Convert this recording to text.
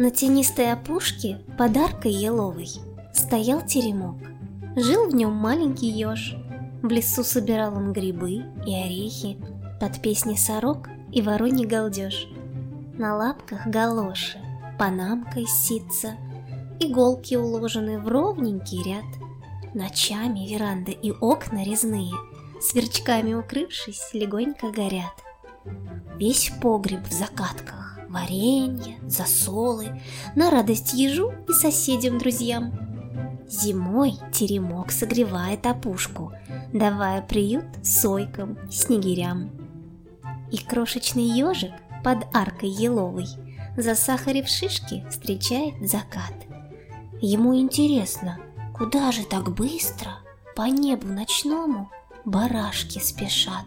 На тенистой опушке под аркой еловой стоял теремок. Жил в нем маленький еж. В лесу собирал он грибы и орехи под песни сорок и вороний галдеж. На лапках галоши, панамка из ситца, иголки уложены в ровненький ряд. Ночами веранды и окна резные, сверчками укрывшись, легонько горят. Весь погреб в закатках, варенье, засолы, на радость ежу и соседям-друзьям. Зимой теремок согревает опушку, давая приют сойкам и снегирям. И крошечный ежик под аркой еловой, засахарив шишки, встречает закат. Ему интересно, куда же так быстро по небу ночному барашки спешат.